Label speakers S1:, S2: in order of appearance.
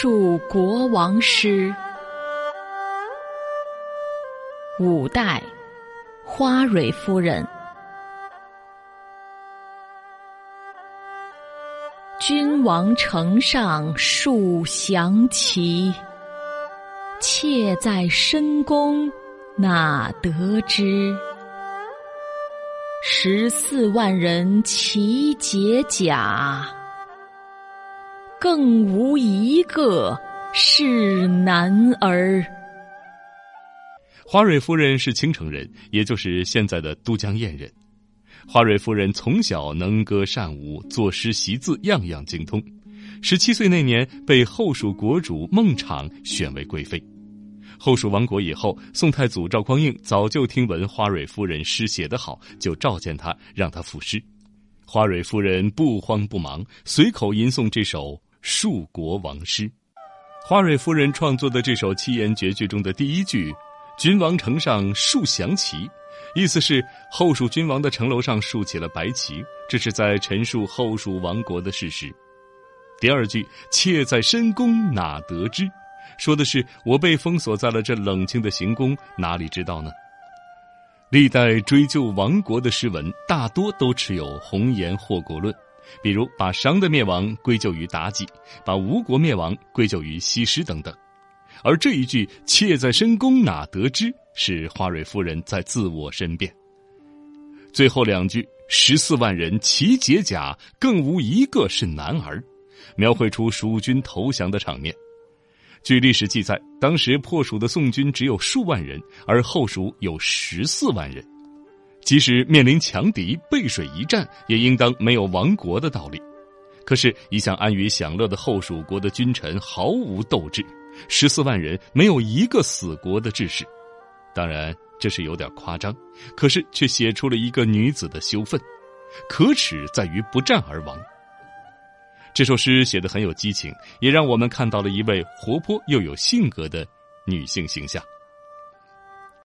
S1: 述国王诗，五代，花蕊夫人。君王城上树降旗，妾在深宫哪得知？十四万人齐解甲。更无一个是男儿。
S2: 花蕊夫人是青城人，也就是现在的都江堰人。花蕊夫人从小能歌善舞，作诗习字样样精通。十七岁那年，被后蜀国主孟昶选为贵妃。后蜀亡国以后，宋太祖赵匡胤早就听闻花蕊夫人诗写得好，就召见她，让她赋诗。花蕊夫人不慌不忙，随口吟诵这首。树国王诗，花蕊夫人创作的这首七言绝句中的第一句“君王城上竖降旗”，意思是后蜀君王的城楼上竖起了白旗，这是在陈述后蜀亡国的事实。第二句“妾在深宫哪得知”，说的是我被封锁在了这冷清的行宫，哪里知道呢？历代追究亡国的诗文，大多都持有红颜祸国论。比如把商的灭亡归咎于妲己，把吴国灭亡归咎于西施等等，而这一句“妾在深宫哪得知”是花蕊夫人在自我申辩。最后两句“十四万人齐解甲，更无一个是男儿”，描绘出蜀军投降的场面。据历史记载，当时破蜀的宋军只有数万人，而后蜀有十四万人。即使面临强敌，背水一战，也应当没有亡国的道理。可是，一向安于享乐的后蜀国的君臣毫无斗志，十四万人没有一个死国的志士。当然，这是有点夸张，可是却写出了一个女子的羞愤。可耻在于不战而亡。这首诗写得很有激情，也让我们看到了一位活泼又有性格的女性形象。